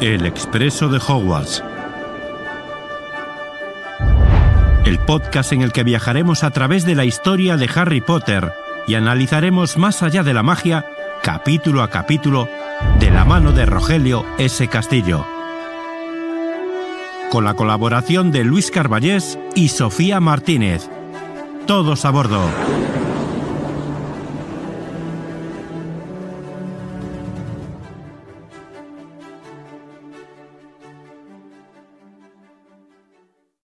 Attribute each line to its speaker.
Speaker 1: El Expreso de Hogwarts. El podcast en el que viajaremos a través de la historia de Harry Potter y analizaremos más allá de la magia, capítulo a capítulo, de la mano de Rogelio S. Castillo. Con la colaboración de Luis Carballés y Sofía Martínez. Todos a bordo.